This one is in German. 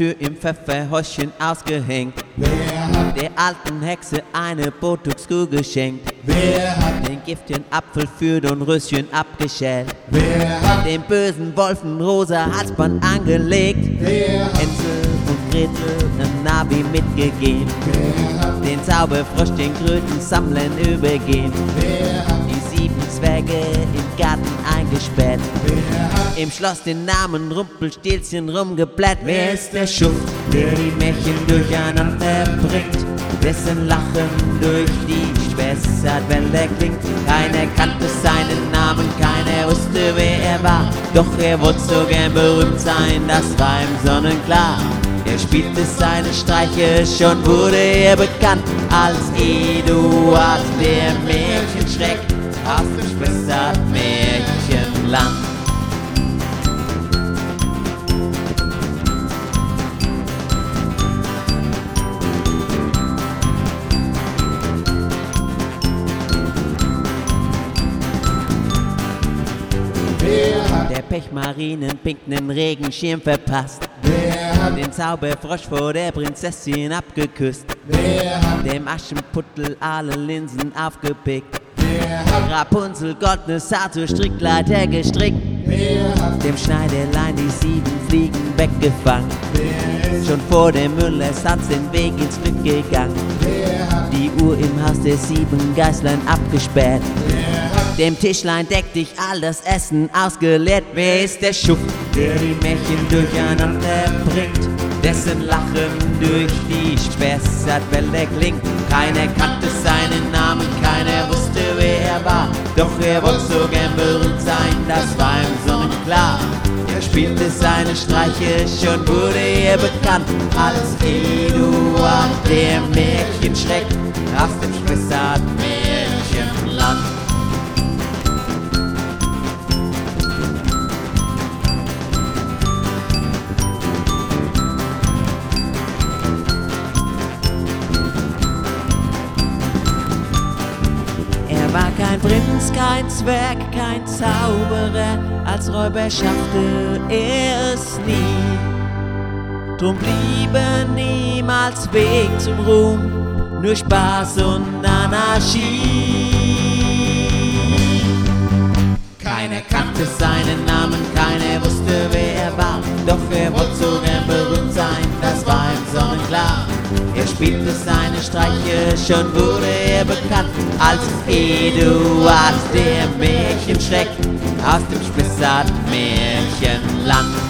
Tür im Pfefferhäuschen ausgehängt. Wer hat, Der alten Hexe eine Botox-Kuh geschenkt. wer hat, Den giftigen Apfel für Dornröschen abgeschält. wer hat, Dem bösen Wolfen rosa Halsband angelegt. wer hat, Hänsel und Gretel ein Navi mitgegeben. wer hat, Den Zauberfrosch, den Kröten sammeln übergehen. wer hat, hat, Im Schloss den Namen Rumpelstilzchen rumgeblätt. Wer ist der Schuft, der die Märchen durcheinander bringt? Dessen Lachen durch die Spessartwälder klingt. Keiner kannte seinen Namen, keiner wusste, wer er war. Doch er wollte so gern berühmt sein, das war ihm sonnenklar. Er spielte seine Streiche, schon wurde er bekannt als Eduard, der Märchenschreck aus dem Spessart-Märchenland. Hat, Der Pechmarinen pinken Regenschirm verpasst. wer hat, Den Zauberfrosch vor der Prinzessin abgeküsst. wer hat, Dem Aschenputtel alle Linsen aufgepickt. Hat, Rapunzel goldene Haar zur Strickleiter gestrickt. Dem Schneiderlein die sieben Fliegen weggefangen. Schon vor der Müllers hat's den Weg ins Glück gegangen. Die Uhr im Haus der sieben Geißlein abgesperrt. Dem Tischlein deckt dich all das Essen ausgeleert. Wer ist der Schuft, der die Märchen durcheinander bringt? Dessen Lachen durch die Spessartwälder klingt. Keiner kannte seinen Namen, keiner wusste, wer er war. Doch er wollte so gern berühmt sein, das war ihm sonnenklar. Er spielte seine Streiche, schon wurde er bekannt als Eduard, der Märchenschreck aus dem Spessart-Märchenland. War kein Prinz, kein Zwerg, kein Zauberer, als Räuber schaffte er es nie. Drum blieb er niemals Weg zum Ruhm, nur Spaß und Anarchie. Keiner kannte seinen Streiche, schon wurde er bekannt als Eduard, der Märchenschreck aus dem Spessart-Märchenland.